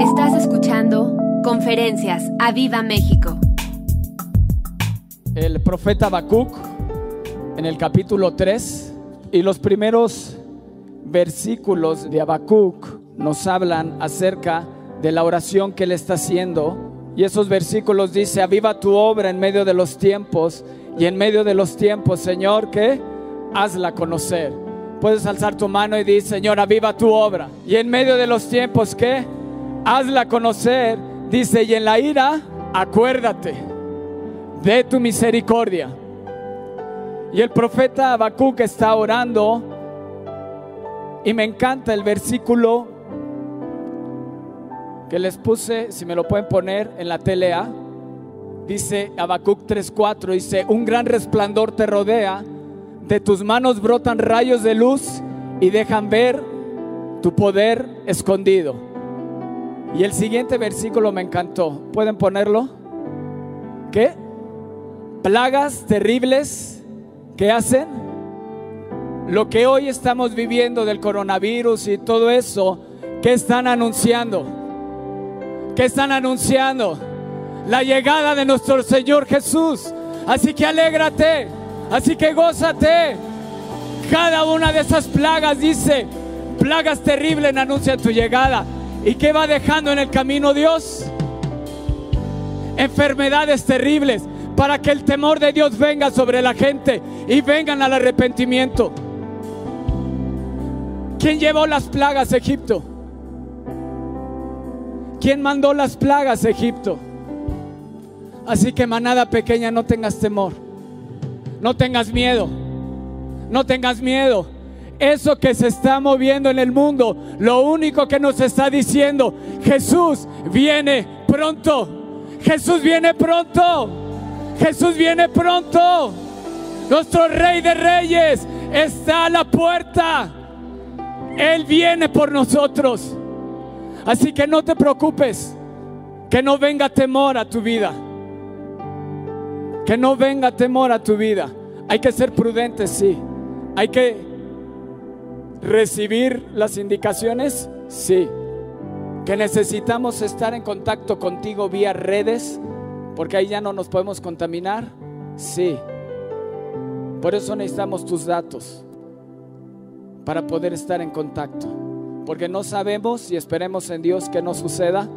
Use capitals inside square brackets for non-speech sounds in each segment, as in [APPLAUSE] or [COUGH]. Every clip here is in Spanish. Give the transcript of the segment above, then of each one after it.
Estás escuchando Conferencias a Viva México. El profeta Habacuc en el capítulo 3 y los primeros versículos de Habacuc nos hablan acerca de la oración que él está haciendo. Y esos versículos dice, aviva tu obra en medio de los tiempos y en medio de los tiempos, Señor, que hazla conocer. Puedes alzar tu mano y decir, Señor, aviva tu obra. Y en medio de los tiempos, ¿qué? Hazla conocer. Dice, y en la ira, acuérdate de tu misericordia. Y el profeta Habacuc está orando. Y me encanta el versículo que les puse, si me lo pueden poner en la TLA. Dice Habacuc 3:4, dice, un gran resplandor te rodea, de tus manos brotan rayos de luz y dejan ver tu poder escondido. Y el siguiente versículo me encantó. ¿Pueden ponerlo? ¿Qué? Plagas terribles que hacen lo que hoy estamos viviendo del coronavirus y todo eso, ¿qué están anunciando? ¿Qué están anunciando? La llegada de nuestro Señor Jesús. Así que alégrate, así que gózate. Cada una de esas plagas dice, plagas terribles anuncian tu llegada. ¿Y qué va dejando en el camino Dios? Enfermedades terribles para que el temor de Dios venga sobre la gente y vengan al arrepentimiento. ¿Quién llevó las plagas a Egipto? ¿Quién mandó las plagas a Egipto? Así que manada pequeña, no tengas temor. No tengas miedo. No tengas miedo. Eso que se está moviendo en el mundo, lo único que nos está diciendo, Jesús viene pronto. Jesús viene pronto. Jesús viene pronto. Nuestro Rey de Reyes está a la puerta. Él viene por nosotros. Así que no te preocupes. Que no venga temor a tu vida. Que no venga temor a tu vida. Hay que ser prudentes, sí. Hay que recibir las indicaciones, sí. Que necesitamos estar en contacto contigo vía redes, porque ahí ya no nos podemos contaminar, sí. Por eso necesitamos tus datos, para poder estar en contacto. Porque no sabemos y esperemos en Dios que no suceda,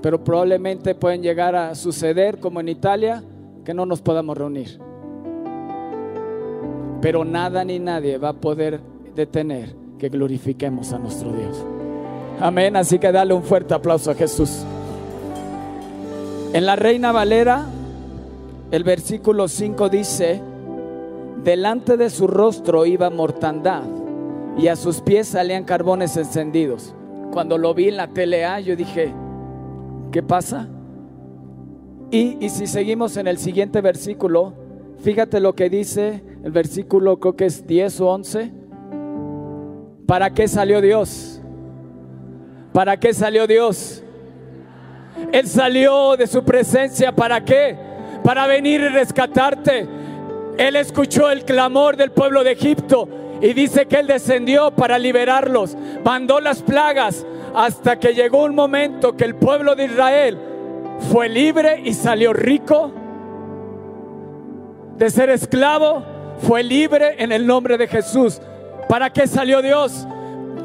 pero probablemente pueden llegar a suceder como en Italia, que no nos podamos reunir. Pero nada ni nadie va a poder detener que glorifiquemos a nuestro Dios. Amén, así que dale un fuerte aplauso a Jesús. En la Reina Valera, el versículo 5 dice, delante de su rostro iba mortandad y a sus pies salían carbones encendidos. Cuando lo vi en la TLA, yo dije, ¿qué pasa? Y, y si seguimos en el siguiente versículo, fíjate lo que dice el versículo, creo que es 10 o 11. ¿Para qué salió Dios? ¿Para qué salió Dios? Él salió de su presencia. ¿Para qué? Para venir y rescatarte. Él escuchó el clamor del pueblo de Egipto y dice que Él descendió para liberarlos. Mandó las plagas hasta que llegó un momento que el pueblo de Israel fue libre y salió rico de ser esclavo. Fue libre en el nombre de Jesús. ¿Para qué salió Dios?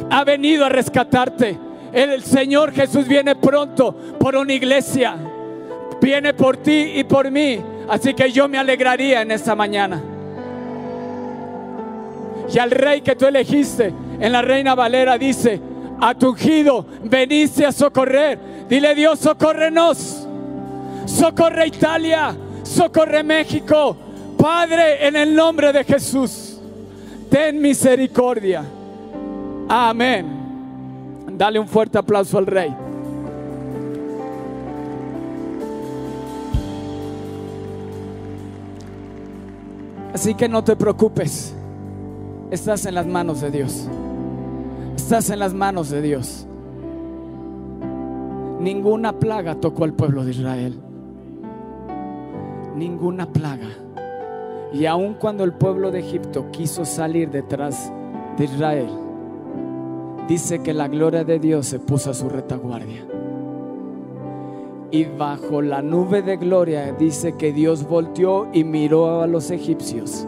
Ha venido a rescatarte. El Señor Jesús viene pronto por una iglesia. Viene por ti y por mí. Así que yo me alegraría en esta mañana. Y al rey que tú elegiste en la Reina Valera dice, a tu ungido veniste a socorrer. Dile Dios, socórrenos. Socorre Italia, socorre México. Padre, en el nombre de Jesús, ten misericordia. Amén. Dale un fuerte aplauso al rey. Así que no te preocupes. Estás en las manos de Dios. Estás en las manos de Dios. Ninguna plaga tocó al pueblo de Israel. Ninguna plaga. Y aun cuando el pueblo de Egipto quiso salir detrás de Israel, dice que la gloria de Dios se puso a su retaguardia. Y bajo la nube de gloria dice que Dios volteó y miró a los egipcios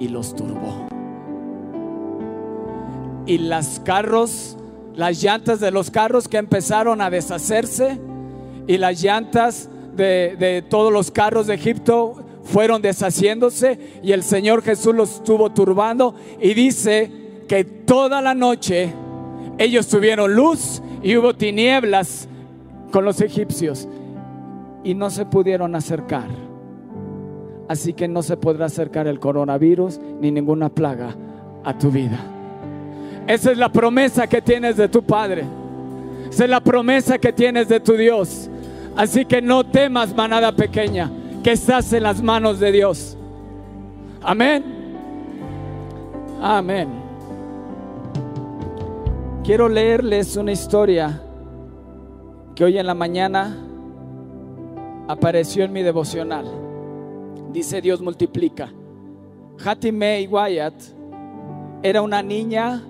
y los turbó. Y las carros, las llantas de los carros que empezaron a deshacerse y las llantas de, de todos los carros de Egipto fueron deshaciéndose y el Señor Jesús los estuvo turbando y dice que toda la noche ellos tuvieron luz y hubo tinieblas con los egipcios y no se pudieron acercar. Así que no se podrá acercar el coronavirus ni ninguna plaga a tu vida. Esa es la promesa que tienes de tu Padre. Esa es la promesa que tienes de tu Dios. Así que no temas, manada pequeña, que estás en las manos de Dios. Amén. Amén. Quiero leerles una historia que hoy en la mañana apareció en mi devocional. Dice Dios multiplica. Hattie May Wyatt era una niña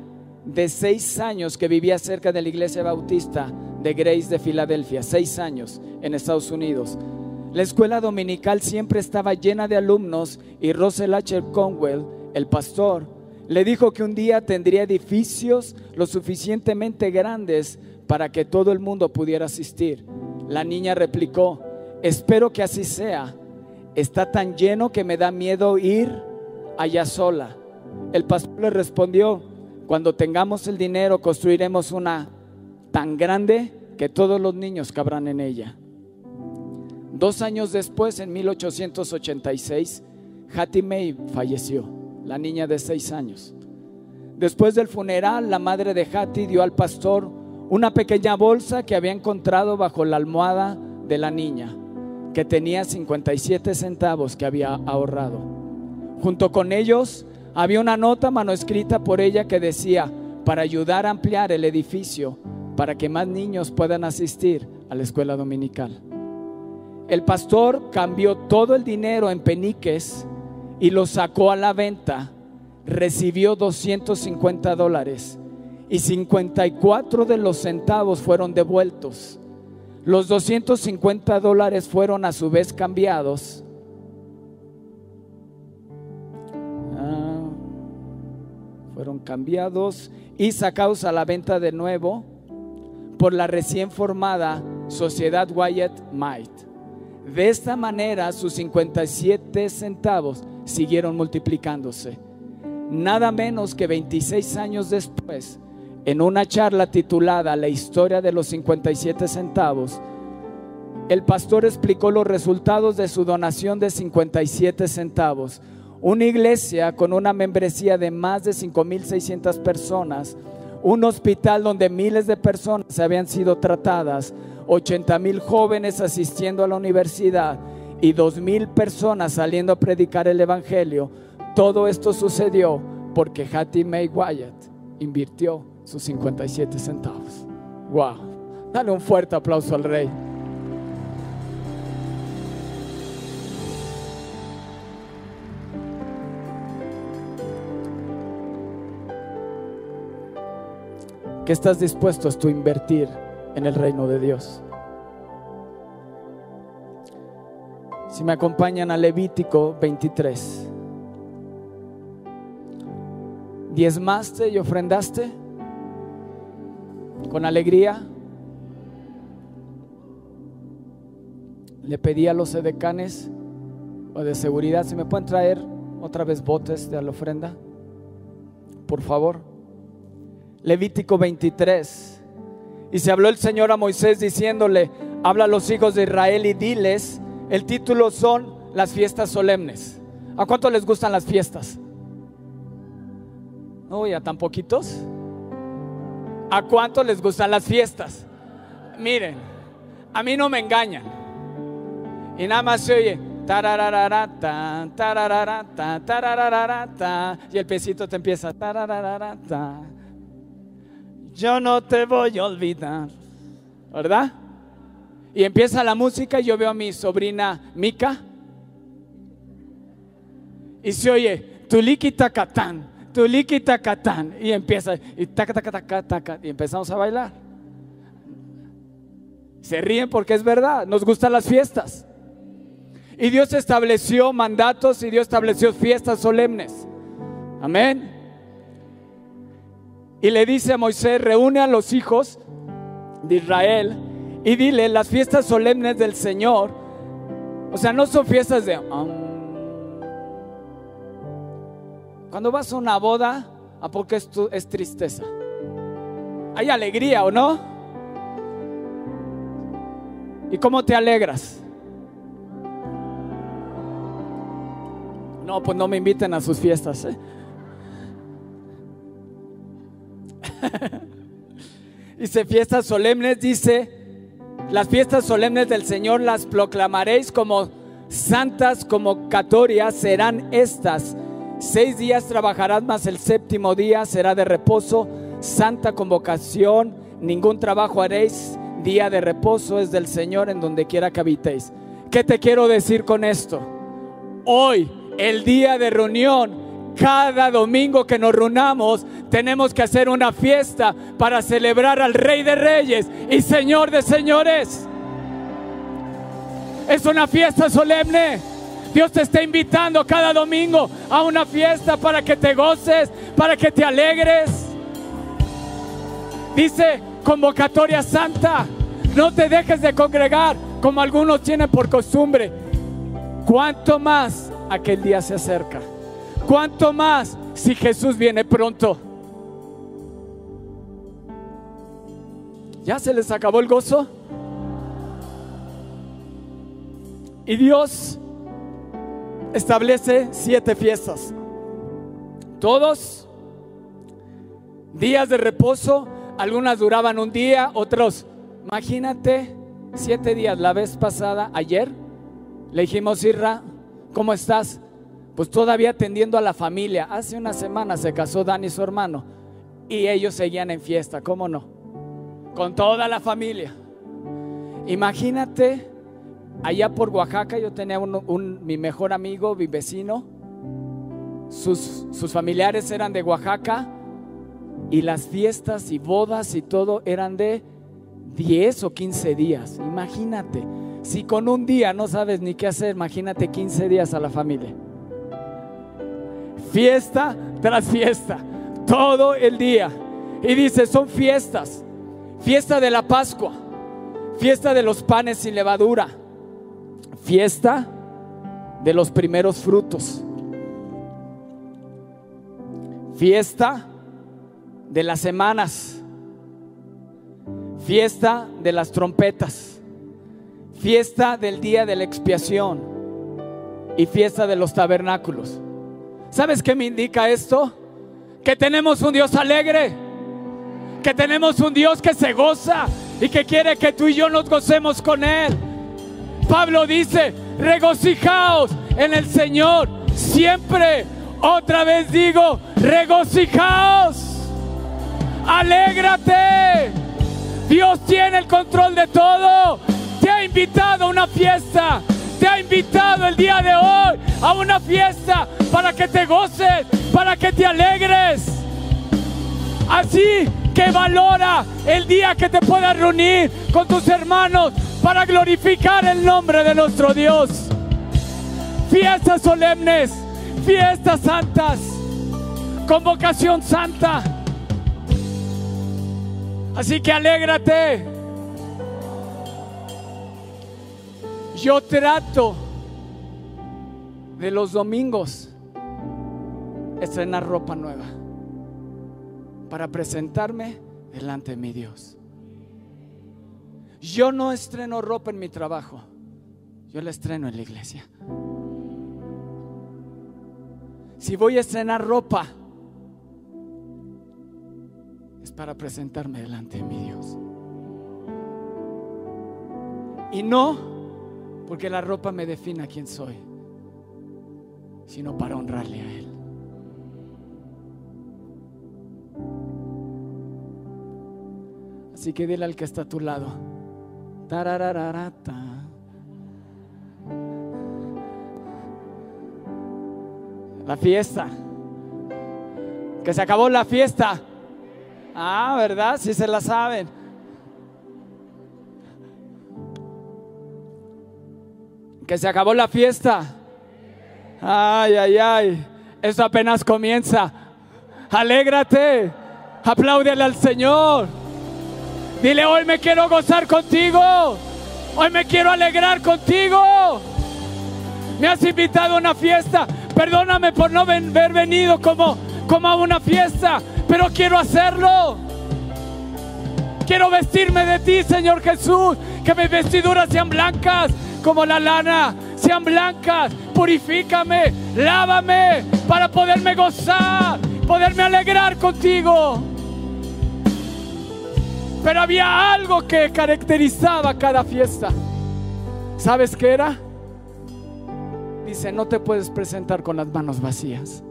de seis años que vivía cerca de la iglesia bautista de Grace de Filadelfia, seis años en Estados Unidos. La escuela dominical siempre estaba llena de alumnos y Russell H. Conwell, el pastor, le dijo que un día tendría edificios lo suficientemente grandes para que todo el mundo pudiera asistir. La niña replicó, espero que así sea. Está tan lleno que me da miedo ir allá sola. El pastor le respondió, cuando tengamos el dinero construiremos una tan grande que todos los niños cabrán en ella. Dos años después, en 1886, Hattie May falleció, la niña de seis años. Después del funeral, la madre de Hattie dio al pastor una pequeña bolsa que había encontrado bajo la almohada de la niña, que tenía 57 centavos que había ahorrado. Junto con ellos había una nota manuscrita por ella que decía, para ayudar a ampliar el edificio, para que más niños puedan asistir a la escuela dominical. El pastor cambió todo el dinero en peniques y lo sacó a la venta. Recibió 250 dólares y 54 de los centavos fueron devueltos. Los 250 dólares fueron a su vez cambiados. Ah, fueron cambiados y sacados a la venta de nuevo por la recién formada Sociedad Wyatt Might. De esta manera sus 57 centavos siguieron multiplicándose. Nada menos que 26 años después, en una charla titulada La historia de los 57 centavos, el pastor explicó los resultados de su donación de 57 centavos. Una iglesia con una membresía de más de 5.600 personas, un hospital donde miles de personas habían sido tratadas, 80 mil jóvenes asistiendo a la universidad y 2 mil personas saliendo a predicar el Evangelio. Todo esto sucedió porque Hattie May Wyatt invirtió sus 57 centavos. Wow. Dale un fuerte aplauso al rey. ¿Qué estás dispuesto a invertir en el reino de Dios? Si me acompañan a Levítico 23. ¿Diezmaste y ofrendaste? Con alegría. Le pedí a los edecanes o de seguridad si me pueden traer otra vez botes de la ofrenda. Por favor. Levítico 23. Y se habló el Señor a Moisés diciéndole, habla a los hijos de Israel y diles, el título son las fiestas solemnes. ¿A cuánto les gustan las fiestas? Uy, ¿a tan poquitos? ¿A cuánto les gustan las fiestas? Miren, a mí no me engañan. Y nada más se oye, y el pesito te empieza, yo no te voy a olvidar, ¿verdad? Y empieza la música y yo veo a mi sobrina Mika y se oye, tuliki tacatán, tuliki tacatán y empieza y taca taca taca taca y empezamos a bailar. Se ríen porque es verdad, nos gustan las fiestas. Y Dios estableció mandatos y Dios estableció fiestas solemnes. Amén. Y le dice a Moisés, reúne a los hijos de Israel y dile, las fiestas solemnes del Señor, o sea, no son fiestas de... cuando vas a una boda, ¿a poco es, es tristeza? Hay alegría o no? ¿Y cómo te alegras? No, pues no me inviten a sus fiestas. ¿eh? [LAUGHS] dice fiestas solemnes, dice, las fiestas solemnes del Señor las proclamaréis como santas convocatorias, serán estas. Seis días trabajarás, más el séptimo día será de reposo, santa convocación, ningún trabajo haréis, día de reposo es del Señor en donde quiera que habitéis. ¿Qué te quiero decir con esto? Hoy, el día de reunión, cada domingo que nos reunamos, tenemos que hacer una fiesta para celebrar al Rey de Reyes y Señor de Señores. Es una fiesta solemne. Dios te está invitando cada domingo a una fiesta para que te goces, para que te alegres. Dice convocatoria santa. No te dejes de congregar como algunos tienen por costumbre. Cuanto más aquel día se acerca. Cuanto más si Jesús viene pronto. ¿Ya se les acabó el gozo? Y Dios establece siete fiestas. Todos días de reposo, algunas duraban un día, otros, imagínate, siete días. La vez pasada, ayer, le dijimos, Irra, ¿cómo estás? Pues todavía atendiendo a la familia. Hace una semana se casó Dani, su hermano, y ellos seguían en fiesta, ¿cómo no? con toda la familia. Imagínate, allá por Oaxaca yo tenía un, mi mejor amigo, mi vecino, sus, sus familiares eran de Oaxaca y las fiestas y bodas y todo eran de 10 o 15 días. Imagínate, si con un día no sabes ni qué hacer, imagínate 15 días a la familia. Fiesta tras fiesta, todo el día. Y dice, son fiestas. Fiesta de la Pascua, fiesta de los panes sin levadura, fiesta de los primeros frutos, fiesta de las semanas, fiesta de las trompetas, fiesta del día de la expiación. Y fiesta de los tabernáculos. ¿Sabes qué me indica esto? Que tenemos un Dios alegre que tenemos un Dios que se goza y que quiere que tú y yo nos gocemos con Él. Pablo dice, regocijaos en el Señor siempre. Otra vez digo, regocijaos. Alégrate. Dios tiene el control de todo. Te ha invitado a una fiesta. Te ha invitado el día de hoy a una fiesta para que te goces, para que te alegres. Así que valora el día que te puedas reunir con tus hermanos para glorificar el nombre de nuestro Dios. Fiestas solemnes, fiestas santas, convocación santa. Así que alégrate. Yo trato de los domingos estrenar ropa nueva para presentarme delante de mi Dios. Yo no estreno ropa en mi trabajo, yo la estreno en la iglesia. Si voy a estrenar ropa, es para presentarme delante de mi Dios. Y no porque la ropa me defina quién soy, sino para honrarle a Él. Así que dile al que está a tu lado. La fiesta. Que se acabó la fiesta. Ah, ¿verdad? Si se la saben. Que se acabó la fiesta. Ay, ay, ay. Esto apenas comienza. Alégrate. Apláudele al Señor. Dile, hoy me quiero gozar contigo. Hoy me quiero alegrar contigo. Me has invitado a una fiesta. Perdóname por no haber venido como a una fiesta, pero quiero hacerlo. Quiero vestirme de ti, Señor Jesús. Que mis vestiduras sean blancas como la lana, sean blancas. Purifícame, lávame para poderme gozar, poderme alegrar contigo. Pero había algo que caracterizaba cada fiesta. ¿Sabes qué era? Dice, no te puedes presentar con las manos vacías.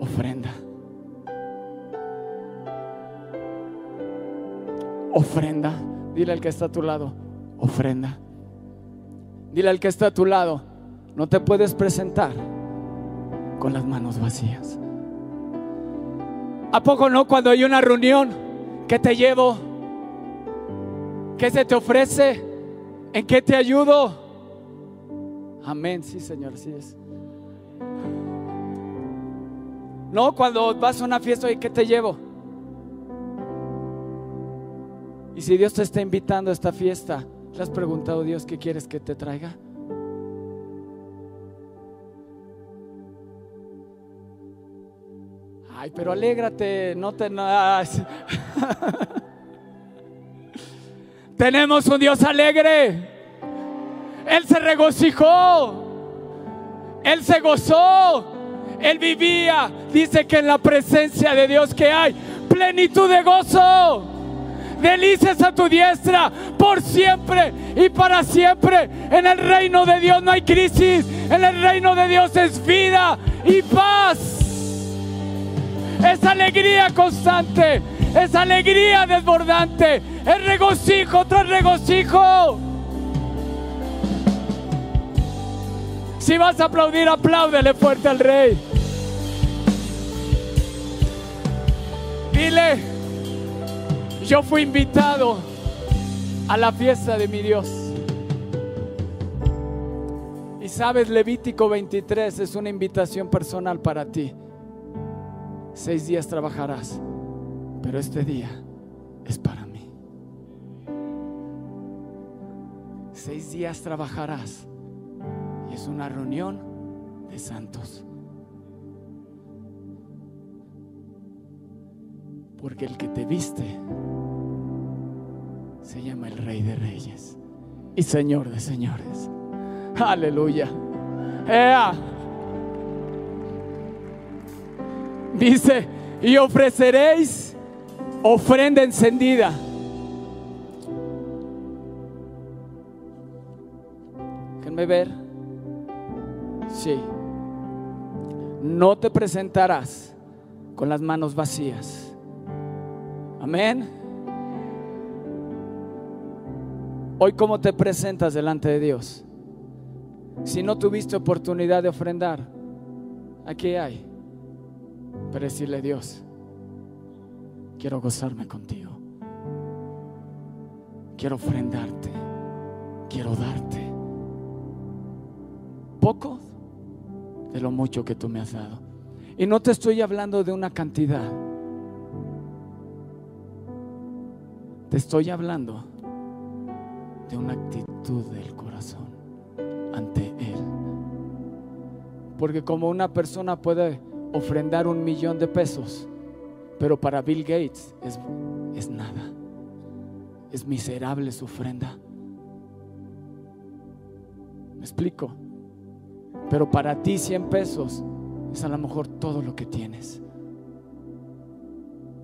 Ofrenda. Ofrenda. Dile al que está a tu lado, ofrenda. Dile al que está a tu lado, no te puedes presentar con las manos vacías. ¿A poco no cuando hay una reunión que te llevo? ¿Qué se te ofrece? ¿En qué te ayudo? Amén, sí Señor, así es. No, cuando vas a una fiesta y qué te llevo? Y si Dios te está invitando a esta fiesta, ¿le has preguntado Dios qué quieres que te traiga? Ay, pero alégrate, no te... [LAUGHS] Tenemos un Dios alegre. Él se regocijó. Él se gozó. Él vivía. Dice que en la presencia de Dios que hay plenitud de gozo delicias a tu diestra por siempre y para siempre. En el reino de Dios no hay crisis, en el reino de Dios es vida y paz. Es alegría constante, es alegría desbordante, es regocijo tras regocijo. Si vas a aplaudir, apláudele fuerte al rey. Dile, yo fui invitado a la fiesta de mi Dios. Y sabes, Levítico 23 es una invitación personal para ti. Seis días trabajarás, pero este día es para mí. Seis días trabajarás y es una reunión de santos. Porque el que te viste se llama el Rey de Reyes y Señor de Señores. Aleluya. Dice, y ofreceréis ofrenda encendida. Déjenme ver. Sí. No te presentarás con las manos vacías. Amén. Hoy, ¿cómo te presentas delante de Dios? Si no tuviste oportunidad de ofrendar, aquí hay. Para decirle, Dios, quiero gozarme contigo. Quiero ofrendarte. Quiero darte. Poco de lo mucho que tú me has dado. Y no te estoy hablando de una cantidad. Te estoy hablando de una actitud del corazón ante Él. Porque como una persona puede ofrendar un millón de pesos, pero para Bill Gates es, es nada. Es miserable su ofrenda. ¿Me explico? Pero para ti 100 pesos es a lo mejor todo lo que tienes.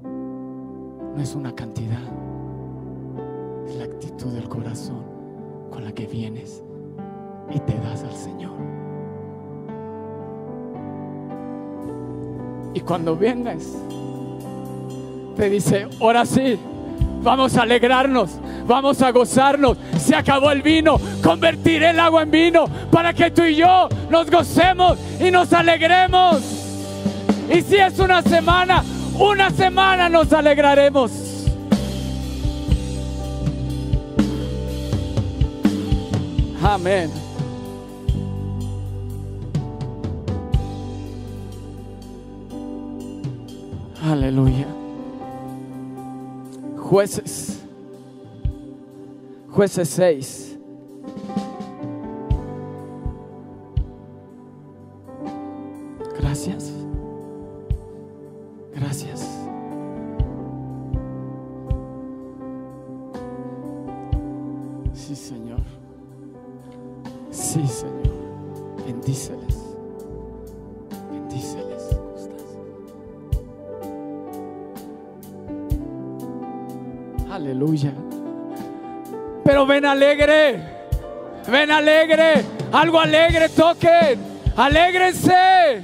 No es una cantidad es la actitud del corazón con la que vienes y te das al Señor. Y cuando vienes, te dice, ahora sí, vamos a alegrarnos, vamos a gozarnos. Se acabó el vino, convertiré el agua en vino para que tú y yo nos gocemos y nos alegremos. Y si es una semana, una semana nos alegraremos. Amén. Aleluya. Jueces. Jueces 6. Alegre. Ven alegre. Algo alegre toquen. Alégrense.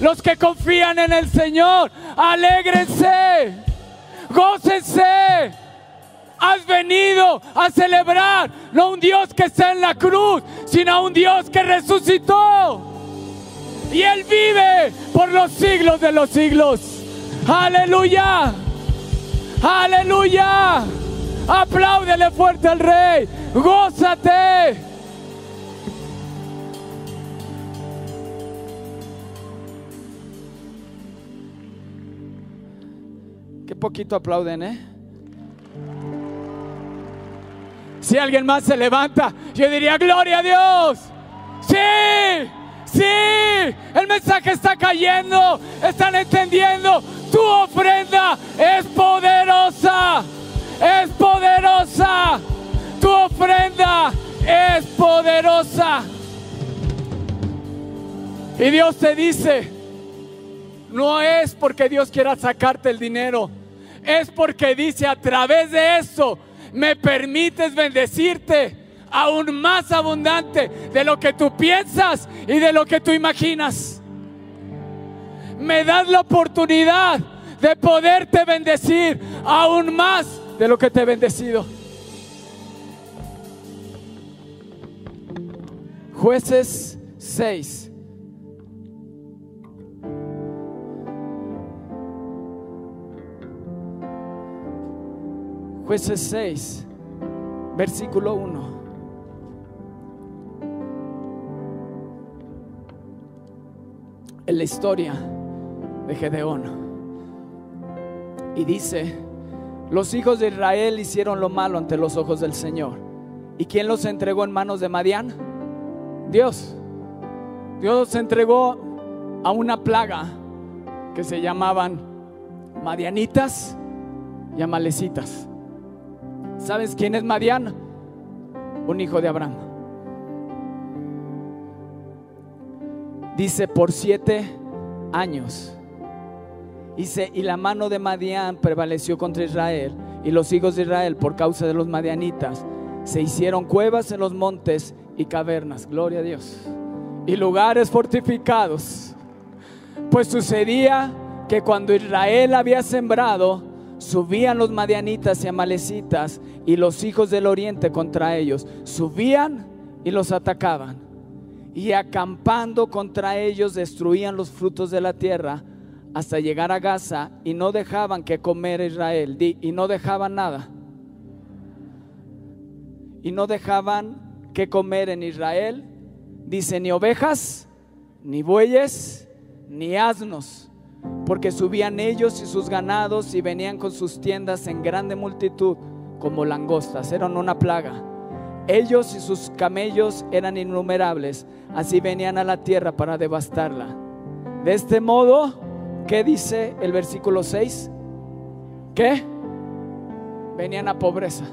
Los que confían en el Señor. Alégrense. Gócense. Has venido a celebrar no un Dios que está en la cruz, sino un Dios que resucitó. Y Él vive por los siglos de los siglos. Aleluya. Aleluya. Apláudele fuerte al Rey. Gózate. Qué poquito aplauden, ¿eh? Si alguien más se levanta, yo diría, gloria a Dios. Sí, sí, el mensaje está cayendo, están entendiendo. Tu ofrenda es poderosa, es poderosa. Tu ofrenda es poderosa. Y Dios te dice, no es porque Dios quiera sacarte el dinero, es porque dice a través de eso me permites bendecirte aún más abundante de lo que tú piensas y de lo que tú imaginas. Me das la oportunidad de poderte bendecir aún más de lo que te he bendecido. Jueces 6. Jueces 6, versículo 1. En la historia de Gedeón. Y dice, los hijos de Israel hicieron lo malo ante los ojos del Señor. ¿Y quién los entregó en manos de Madián? Dios. Dios entregó a una plaga que se llamaban Madianitas y Amalecitas. ¿Sabes quién es Madián? Un hijo de Abraham. Dice, por siete años. Y la mano de Madián prevaleció contra Israel. Y los hijos de Israel, por causa de los madianitas, se hicieron cuevas en los montes y cavernas. Gloria a Dios. Y lugares fortificados. Pues sucedía que cuando Israel había sembrado, subían los madianitas y amalecitas y los hijos del oriente contra ellos. Subían y los atacaban. Y acampando contra ellos destruían los frutos de la tierra hasta llegar a Gaza y no dejaban que comer Israel. Y no dejaban nada. Y no dejaban que comer en Israel. Dice, ni ovejas, ni bueyes, ni asnos porque subían ellos y sus ganados y venían con sus tiendas en grande multitud como langostas, eran una plaga. Ellos y sus camellos eran innumerables, así venían a la tierra para devastarla. De este modo, ¿qué dice el versículo 6? ¿Qué? Venían a pobreza.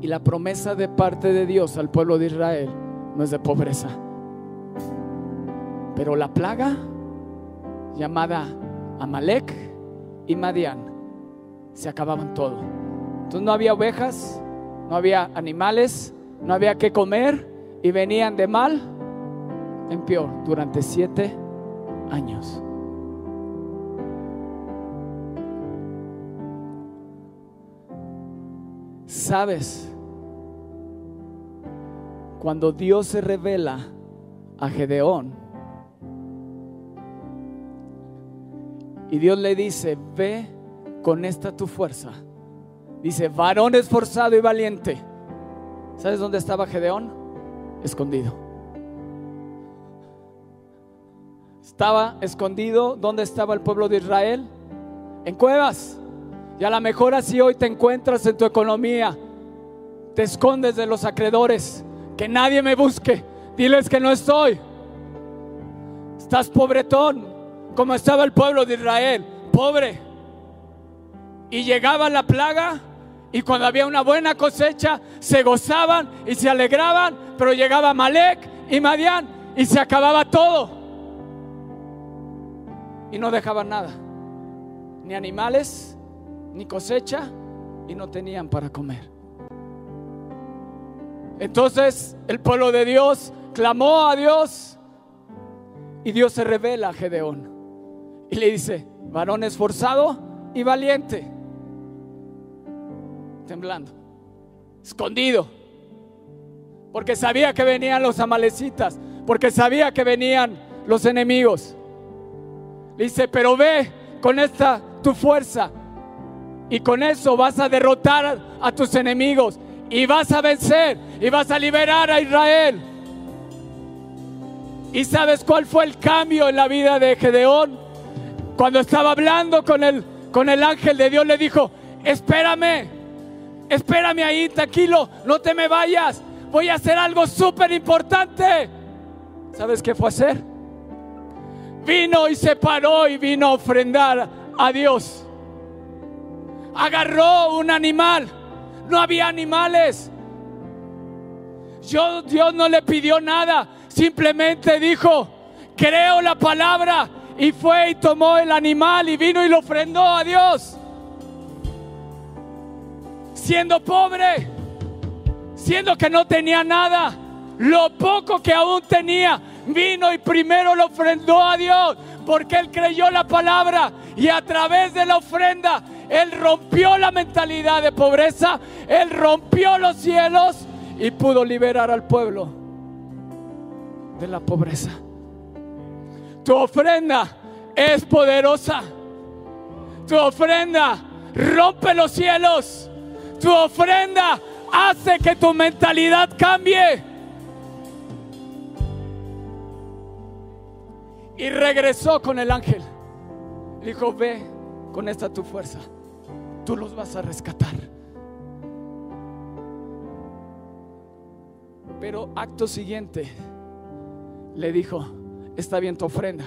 Y la promesa de parte de Dios al pueblo de Israel no es de pobreza pero la plaga llamada Amalek y Madián se acababan todo. Entonces no había ovejas, no había animales, no había que comer y venían de mal en peor durante siete años. ¿Sabes? Cuando Dios se revela a Gedeón, Y Dios le dice, ve con esta tu fuerza Dice, varón esforzado y valiente. ¿Sabes dónde estaba Gedeón? Escondido. Estaba escondido. ¿Dónde estaba el pueblo de Israel? En cuevas. Y a lo mejor así hoy te encuentras en tu economía. Te escondes de los acreedores. Que nadie me busque. Diles que no estoy. Estás pobretón, como estaba el pueblo de Israel, pobre. Y llegaba la plaga y cuando había una buena cosecha se gozaban y se alegraban, pero llegaba Malek y Madián y se acababa todo. Y no dejaban nada, ni animales, ni cosecha, y no tenían para comer. Entonces el pueblo de Dios clamó a Dios y Dios se revela a Gedeón y le dice, varón esforzado y valiente, temblando, escondido, porque sabía que venían los amalecitas, porque sabía que venían los enemigos. Le dice, pero ve con esta tu fuerza y con eso vas a derrotar a tus enemigos y vas a vencer y vas a liberar a Israel. ¿Y sabes cuál fue el cambio en la vida de Gedeón? Cuando estaba hablando con el, con el ángel de Dios, le dijo, espérame, espérame ahí, tranquilo, no te me vayas, voy a hacer algo súper importante. ¿Sabes qué fue hacer? Vino y se paró y vino a ofrendar a Dios. Agarró un animal, no había animales. Yo, Dios no le pidió nada, Simplemente dijo, creo la palabra y fue y tomó el animal y vino y lo ofrendó a Dios. Siendo pobre, siendo que no tenía nada, lo poco que aún tenía, vino y primero lo ofrendó a Dios, porque él creyó la palabra y a través de la ofrenda, él rompió la mentalidad de pobreza, él rompió los cielos y pudo liberar al pueblo de la pobreza. Tu ofrenda es poderosa. Tu ofrenda rompe los cielos. Tu ofrenda hace que tu mentalidad cambie. Y regresó con el ángel. Dijo, ve con esta tu fuerza. Tú los vas a rescatar. Pero acto siguiente le dijo, está bien tu ofrenda,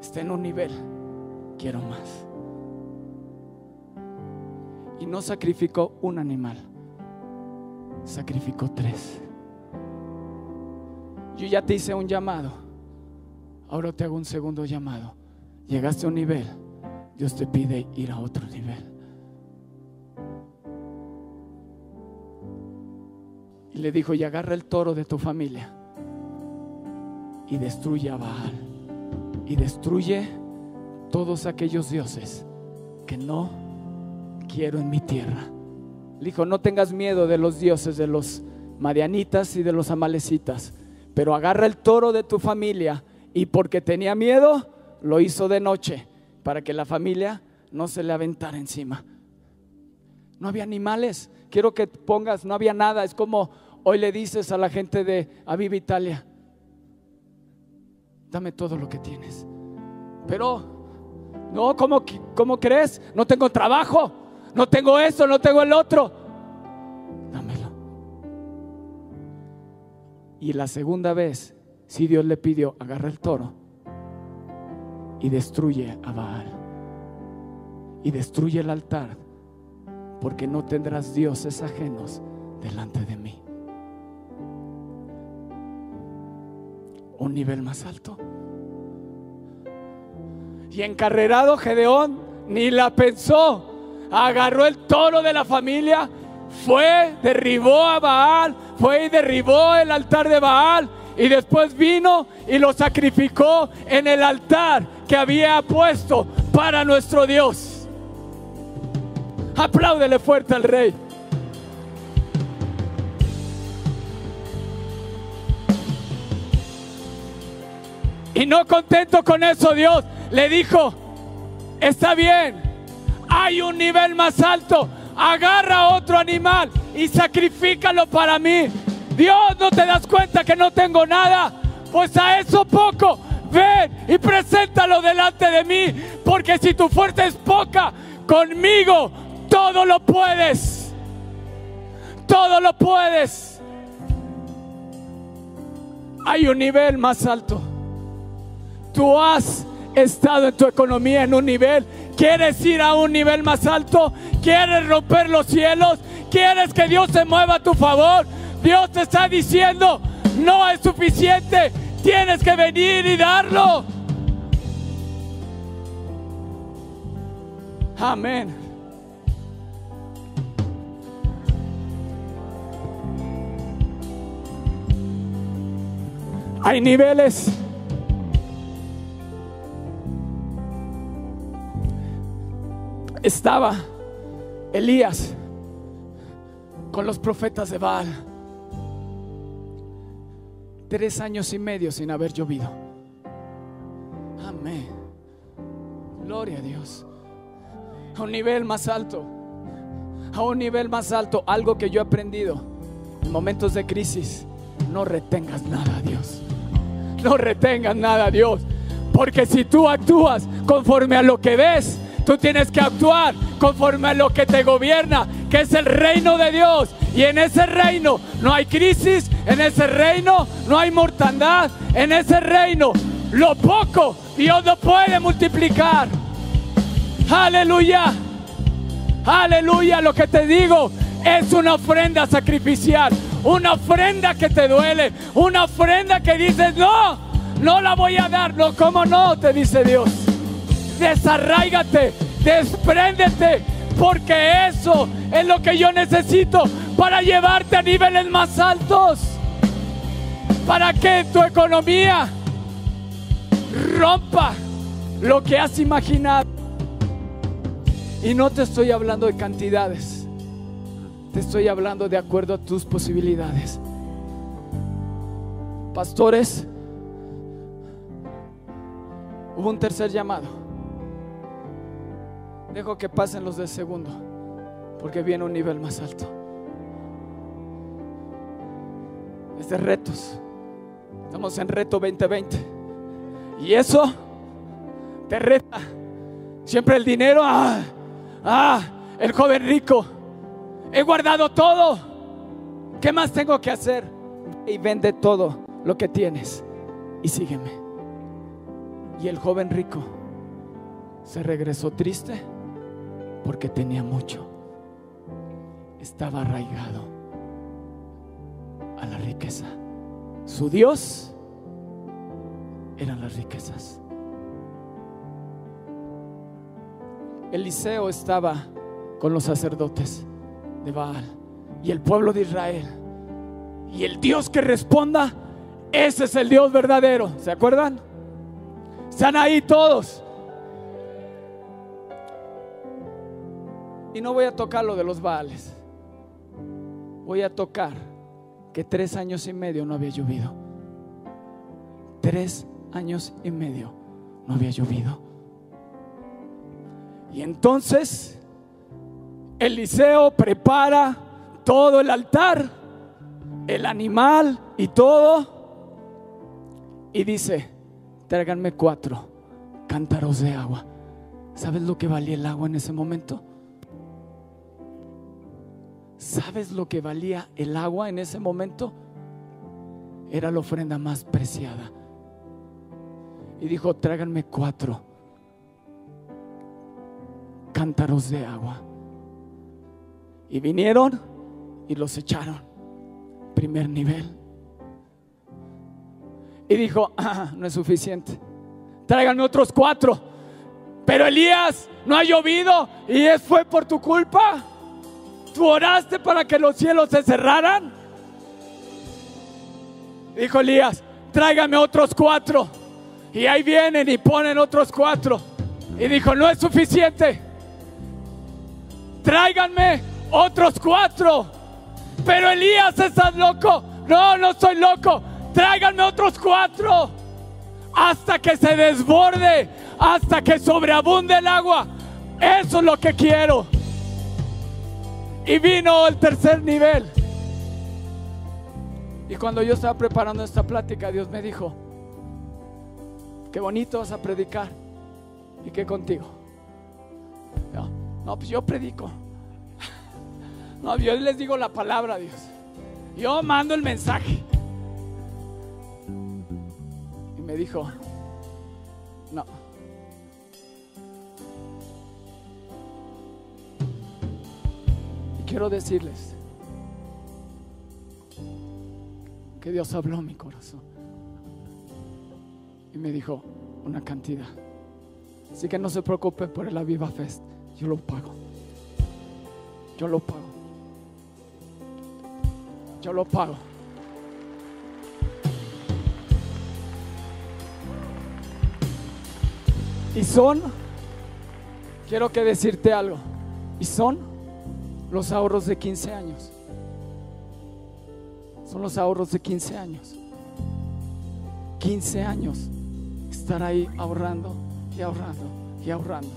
está en un nivel, quiero más. Y no sacrificó un animal, sacrificó tres. Yo ya te hice un llamado, ahora te hago un segundo llamado. Llegaste a un nivel, Dios te pide ir a otro nivel. Y le dijo, y agarra el toro de tu familia y destruye a Baal y destruye todos aquellos dioses que no quiero en mi tierra. Le dijo, no tengas miedo de los dioses de los madianitas y de los amalecitas, pero agarra el toro de tu familia y porque tenía miedo, lo hizo de noche para que la familia no se le aventara encima. No había animales, quiero que pongas, no había nada, es como hoy le dices a la gente de Aviva Italia, dame todo lo que tienes. Pero, no, ¿cómo, ¿cómo crees? No tengo trabajo, no tengo eso, no tengo el otro. Dámelo. Y la segunda vez, si Dios le pidió, agarra el toro y destruye a Baal. Y destruye el altar, porque no tendrás dioses ajenos delante de mí. un nivel más alto. Y encarrerado Gedeón ni la pensó. Agarró el toro de la familia, fue, derribó a Baal, fue y derribó el altar de Baal. Y después vino y lo sacrificó en el altar que había puesto para nuestro Dios. Apláudele fuerte al rey. Y no contento con eso, Dios le dijo, está bien, hay un nivel más alto, agarra otro animal y sacrifícalo para mí. Dios, ¿no te das cuenta que no tengo nada? Pues a eso poco, ven y preséntalo delante de mí, porque si tu fuerza es poca, conmigo todo lo puedes. Todo lo puedes. Hay un nivel más alto. Tú has estado en tu economía en un nivel. ¿Quieres ir a un nivel más alto? ¿Quieres romper los cielos? ¿Quieres que Dios se mueva a tu favor? Dios te está diciendo, no es suficiente. Tienes que venir y darlo. Amén. Hay niveles. Estaba Elías con los profetas de Baal. Tres años y medio sin haber llovido. Amén. Gloria a Dios. A un nivel más alto. A un nivel más alto. Algo que yo he aprendido en momentos de crisis. No retengas nada, Dios. No retengas nada, Dios. Porque si tú actúas conforme a lo que ves, tú tienes que actuar conforme a lo que te gobierna, que es el reino de Dios. Y en ese reino no hay crisis, en ese reino no hay mortandad, en ese reino lo poco Dios no puede multiplicar. Aleluya. Aleluya. Lo que te digo es una ofrenda sacrificial. Una ofrenda que te duele. Una ofrenda que dices, no, no la voy a dar. No, ¿cómo no? Te dice Dios. Desarráigate, despréndete, porque eso es lo que yo necesito para llevarte a niveles más altos. Para que tu economía rompa lo que has imaginado. Y no te estoy hablando de cantidades. Te estoy hablando de acuerdo a tus posibilidades. Pastores, hubo un tercer llamado. Dejo que pasen los del segundo, porque viene un nivel más alto. Es de retos. Estamos en reto 2020. Y eso te reta. Siempre el dinero, ah, ah, el joven rico. He guardado todo. ¿Qué más tengo que hacer? Y vende todo lo que tienes y sígueme. Y el joven rico se regresó triste porque tenía mucho. Estaba arraigado a la riqueza. Su Dios eran las riquezas. Eliseo estaba con los sacerdotes de Baal y el pueblo de Israel. Y el Dios que responda, ese es el Dios verdadero. ¿Se acuerdan? Están ahí todos. Y no voy a tocar lo de los Baales. Voy a tocar que tres años y medio no había llovido. Tres años y medio no había llovido. Y entonces Eliseo prepara todo el altar, el animal y todo. Y dice, tráiganme cuatro cántaros de agua. ¿Sabes lo que valía el agua en ese momento? ¿Sabes lo que valía el agua en ese momento? Era la ofrenda más preciada. Y dijo, tráiganme cuatro cántaros de agua. Y vinieron y los echaron. Primer nivel. Y dijo, ah, no es suficiente. Tráiganme otros cuatro. Pero Elías, no ha llovido y es fue por tu culpa. ¿Tú oraste para que los cielos se cerraran? Dijo Elías, tráigame otros cuatro. Y ahí vienen y ponen otros cuatro. Y dijo, no es suficiente. Tráiganme otros cuatro. Pero Elías, ¿estás loco? No, no soy loco. Tráiganme otros cuatro. Hasta que se desborde. Hasta que sobreabunde el agua. Eso es lo que quiero. Y vino el tercer nivel. Y cuando yo estaba preparando esta plática, Dios me dijo, qué bonito vas a predicar. ¿Y qué contigo? No, no pues yo predico. [LAUGHS] No, yo les digo la palabra, Dios. Yo mando el mensaje. Y me dijo, quiero decirles que Dios habló a mi corazón. Y me dijo una cantidad. Así que no se preocupe por el Aviva Fest. Yo lo pago. Yo lo pago. Yo lo pago. Y son, quiero que decirte algo, y son los ahorros de 15 años. Son los ahorros de 15 años. 15 años estar ahí ahorrando y ahorrando y ahorrando.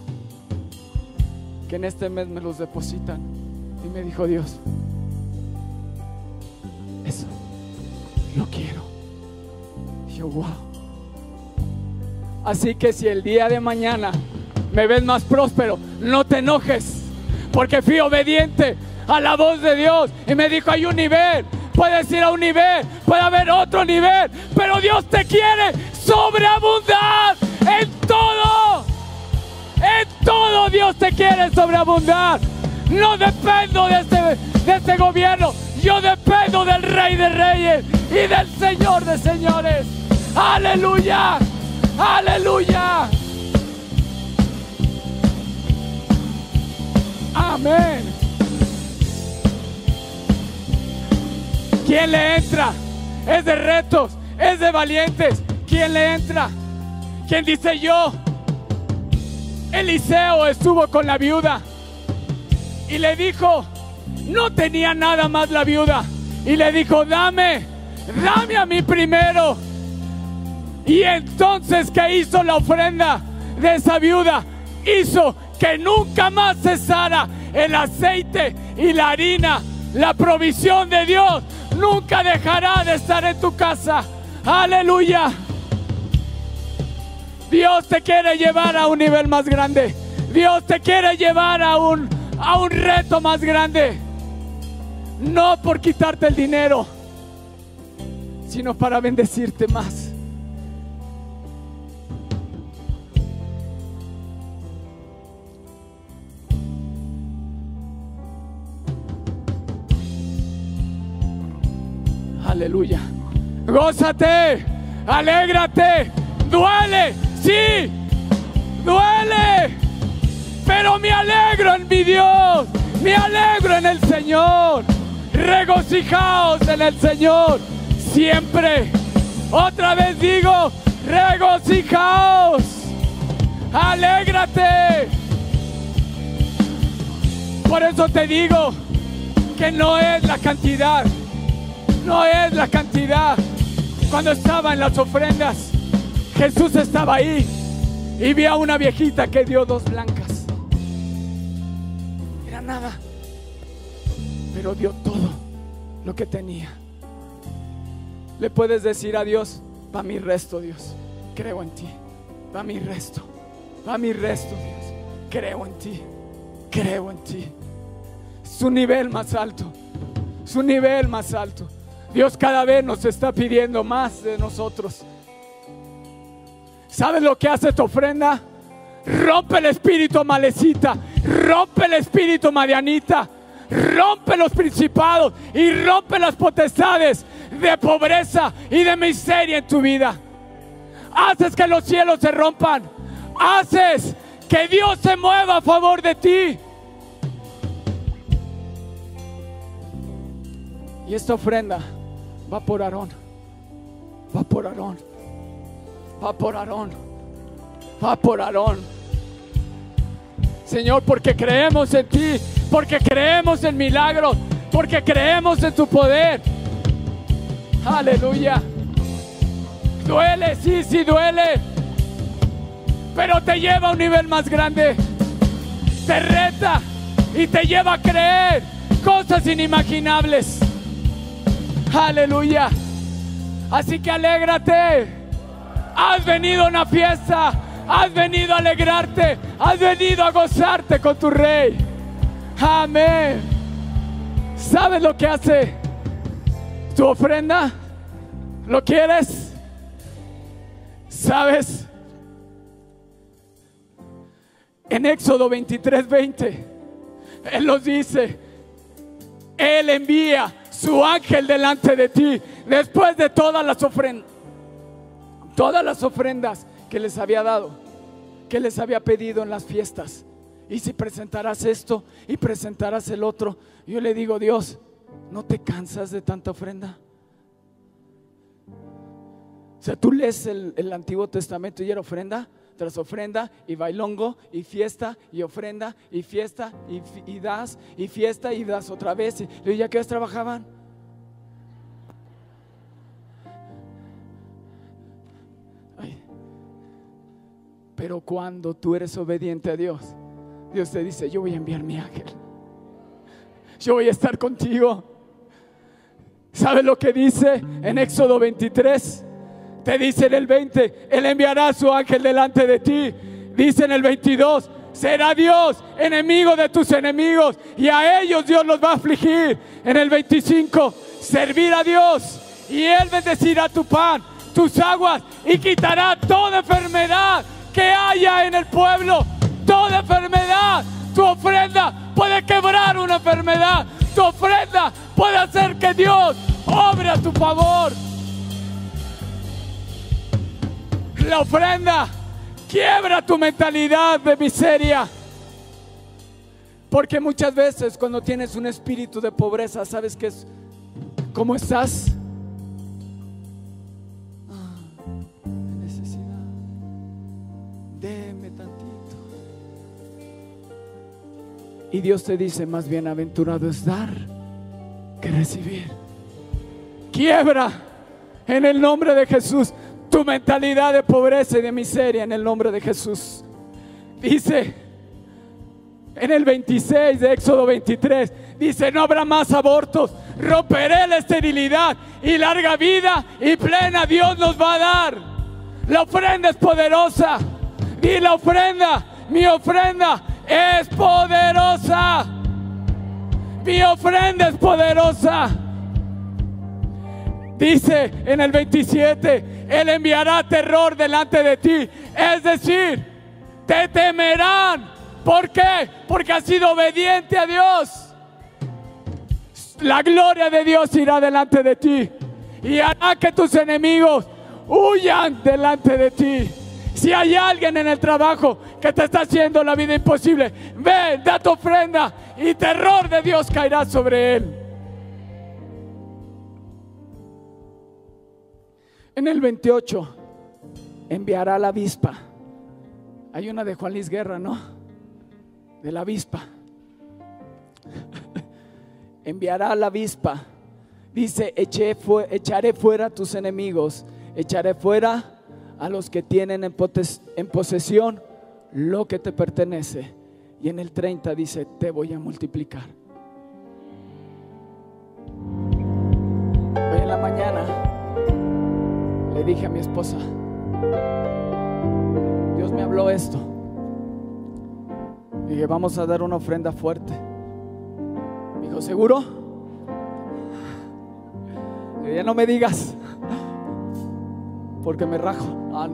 Que en este mes me los depositan. Y me dijo Dios, eso lo quiero. Y wow. Así que si el día de mañana me ves más próspero, no te enojes, porque fui obediente a la voz de Dios y me dijo, hay un nivel, puedes ir a un nivel, puede haber otro nivel, pero Dios te quiere sobreabundar en todo. En todo Dios te quiere sobreabundar. No dependo de este, de este gobierno, yo dependo del Rey de Reyes y del Señor de Señores. Aleluya. Aleluya. Amén. ¿Quién le entra? Es de retos, es de valientes. ¿Quién le entra? ¿Quién dice yo? Eliseo estuvo con la viuda y le dijo, no tenía nada más la viuda. Y le dijo, dame, dame a mí primero. Y entonces que hizo la ofrenda de esa viuda, hizo que nunca más cesara el aceite y la harina. La provisión de Dios nunca dejará de estar en tu casa. Aleluya. Dios te quiere llevar a un nivel más grande. Dios te quiere llevar a un, a un reto más grande. No por quitarte el dinero, sino para bendecirte más. Aleluya. Gózate, alégrate, duele, sí, duele. Pero me alegro en mi Dios, me alegro en el Señor. Regocijaos en el Señor siempre. Otra vez digo, regocijaos, alégrate. Por eso te digo que no es la cantidad no es la cantidad. Cuando estaba en las ofrendas, Jesús estaba ahí y vi a una viejita que dio dos blancas. Era nada, pero dio todo lo que tenía. Le puedes decir a Dios, va mi resto, Dios. Creo en ti. Va mi resto. Va mi resto, Dios. Creo en ti. Creo en ti. Su nivel más alto. Su nivel más alto. Dios cada vez nos está pidiendo más de nosotros. ¿Sabes lo que hace tu ofrenda? Rompe el espíritu malecita, rompe el espíritu marianita, rompe los principados y rompe las potestades de pobreza y de miseria en tu vida. Haces que los cielos se rompan. Haces que Dios se mueva a favor de ti. Y esta ofrenda va por Aarón, va por Aarón, va por Aarón, va por Aarón. Señor, porque creemos en ti, porque creemos en milagros, porque creemos en tu poder. Aleluya. Duele, sí, sí, duele. Pero te lleva a un nivel más grande. Te reta y te lleva a creer cosas inimaginables. Aleluya. Así que alégrate. Has venido a una fiesta. Has venido a alegrarte. Has venido a gozarte con tu rey. Amén. ¿Sabes lo que hace tu ofrenda? ¿Lo quieres? ¿Sabes? En Éxodo 23, 20, Él nos dice, Él envía su ángel delante de ti después de todas las ofrendas, todas las ofrendas que les había dado, que les había pedido en las fiestas. Y si presentarás esto y presentarás el otro, yo le digo, Dios, ¿no te cansas de tanta ofrenda? O sea, tú lees el, el Antiguo Testamento y era ofrenda tras ofrenda y bailongo y fiesta y ofrenda y fiesta y, das y fiesta y das otra vez. Y ya que trabajaban. Pero cuando tú eres obediente a Dios, Dios te dice, yo voy a enviar mi ángel. Yo voy a estar contigo. ¿Sabe lo que dice en Éxodo 23? Te dice en el 20, Él enviará a su ángel delante de ti. Dice en el 22, será Dios enemigo de tus enemigos y a ellos Dios los va a afligir. En el 25, servir a Dios y Él bendecirá tu pan, tus aguas y quitará toda enfermedad que haya en el pueblo. Toda enfermedad, tu ofrenda puede quebrar una enfermedad. Tu ofrenda puede hacer que Dios obre a tu favor. La ofrenda quiebra tu mentalidad de miseria. Porque muchas veces cuando tienes un espíritu de pobreza, ¿sabes qué es? ¿Cómo estás? Ah, necesidad. Deme tantito. Y Dios te dice, más bienaventurado es dar que recibir. Quiebra en el nombre de Jesús tu mentalidad de pobreza y de miseria en el nombre de Jesús. Dice en el 26 de Éxodo 23, dice, no habrá más abortos, romperé la esterilidad y larga vida y plena Dios nos va a dar. La ofrenda es poderosa. Y la ofrenda, mi ofrenda es poderosa. Mi ofrenda es poderosa. Dice en el 27, Él enviará terror delante de ti. Es decir, te temerán. ¿Por qué? Porque has sido obediente a Dios. La gloria de Dios irá delante de ti y hará que tus enemigos huyan delante de ti. Si hay alguien en el trabajo que te está haciendo la vida imposible, ve, da tu ofrenda y terror de Dios caerá sobre él. En el 28 enviará la avispa. Hay una de Juan Luis Guerra, ¿no? De la avispa. [LAUGHS] enviará la avispa. Dice, echaré fuera a tus enemigos, echaré fuera a los que tienen en, en posesión lo que te pertenece. Y en el 30 dice, te voy a multiplicar. Hoy en la mañana le dije a mi esposa, Dios me habló esto. Dije, vamos a dar una ofrenda fuerte. Me dijo, ¿seguro? ya no me digas, porque me rajo. Ah,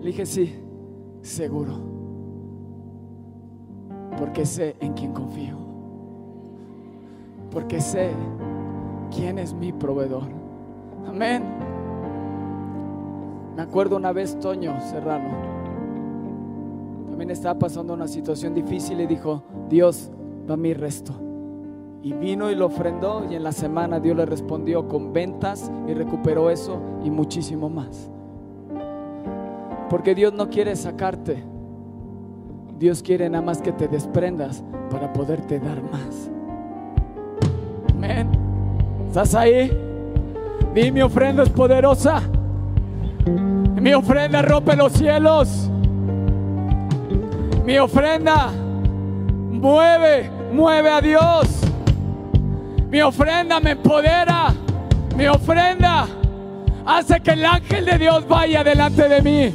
Le dije, sí, seguro. Porque sé en quién confío. Porque sé quién es mi proveedor. Amén. Me acuerdo una vez Toño Serrano, también estaba pasando una situación difícil y dijo, Dios, va mi resto. Y vino y lo ofrendó y en la semana Dios le respondió con ventas y recuperó eso y muchísimo más. Porque Dios no quiere sacarte. Dios quiere nada más que te desprendas para poderte dar más. Amén. ¿Estás ahí? Di mi ofrenda es poderosa. Mi ofrenda rompe los cielos. Mi ofrenda mueve, mueve a Dios. Mi ofrenda me empodera. Mi ofrenda hace que el ángel de Dios vaya delante de mí.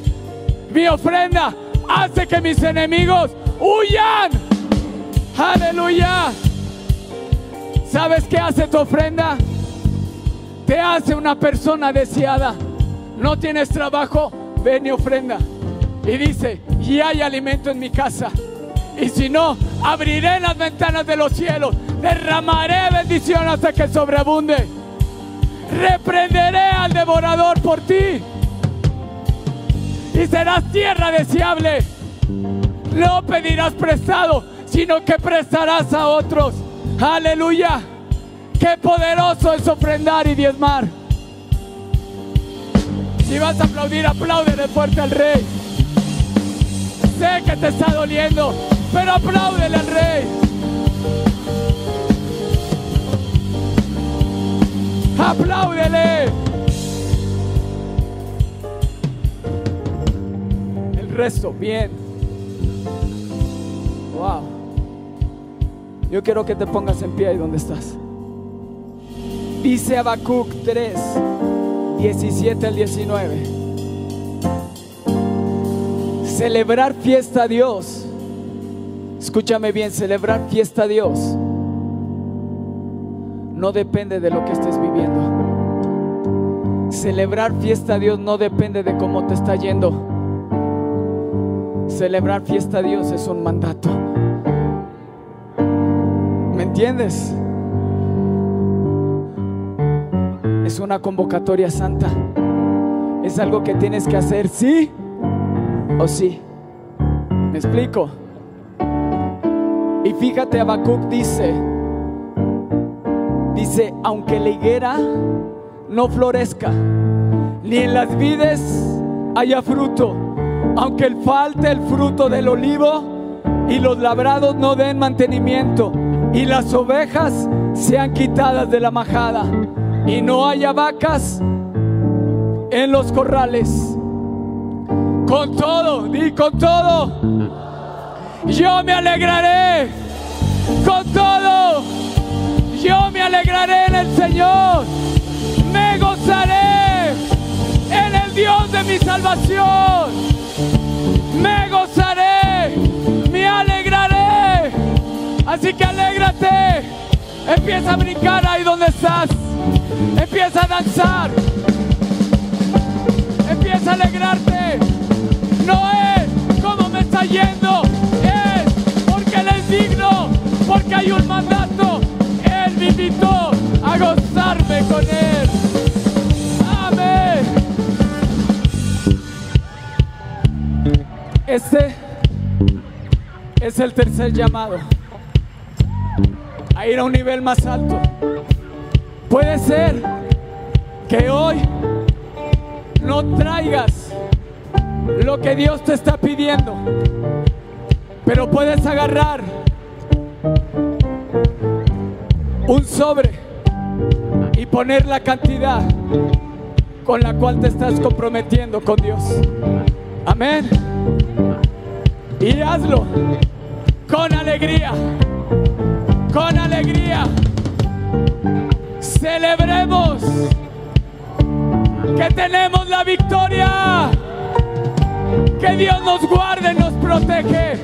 Mi ofrenda hace que mis enemigos huyan. Aleluya. ¿Sabes qué hace tu ofrenda? Te hace una persona deseada. No tienes trabajo, ven y ofrenda. Y dice, y hay alimento en mi casa. Y si no, abriré las ventanas de los cielos, derramaré bendición hasta que sobreabunde. Reprenderé al devorador por ti. Y serás tierra deseable. No pedirás prestado, sino que prestarás a otros. Aleluya. Qué poderoso es ofrendar y diezmar. Si vas a aplaudir, apláudele fuerte al rey. Sé que te está doliendo, pero apláudele al rey. Apláudele. El resto, bien. Wow. Yo quiero que te pongas en pie ahí donde estás. Dice Habacuc 3, 17 al 19. Celebrar fiesta a Dios. Escúchame bien, celebrar fiesta a Dios no depende de lo que estés viviendo. Celebrar fiesta a Dios no depende de cómo te está yendo. Celebrar fiesta a Dios es un mandato. ¿Me entiendes? Es una convocatoria santa. Es algo que tienes que hacer, sí o sí. ¿Me explico? Y fíjate, Habacuc dice, dice, aunque la higuera no florezca, ni en las vides haya fruto, aunque falte el fruto del olivo y los labrados no den mantenimiento y las ovejas sean quitadas de la majada y no haya vacas en los corrales. Con todo, di con todo, yo me alegraré. Con todo, yo me alegraré en el Señor. Me gozaré en el Dios de mi salvación. Me gozaré, me alegraré. Así que alégrate. Empieza a brincar ahí donde estás. Empieza a danzar. Empieza a alegrarte. No es como me está yendo. Es porque Él es digno. Porque hay un mandato. Él me invitó a gozarme con Él. Amén. Este es el tercer llamado. A ir a un nivel más alto. Puede ser que hoy no traigas lo que Dios te está pidiendo, pero puedes agarrar un sobre y poner la cantidad con la cual te estás comprometiendo con Dios. Amén. Y hazlo con alegría, con alegría. Celebremos que tenemos la victoria, que Dios nos guarde, nos protege.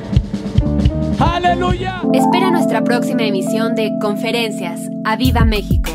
Aleluya. Espera nuestra próxima emisión de Conferencias. ¡A Viva México!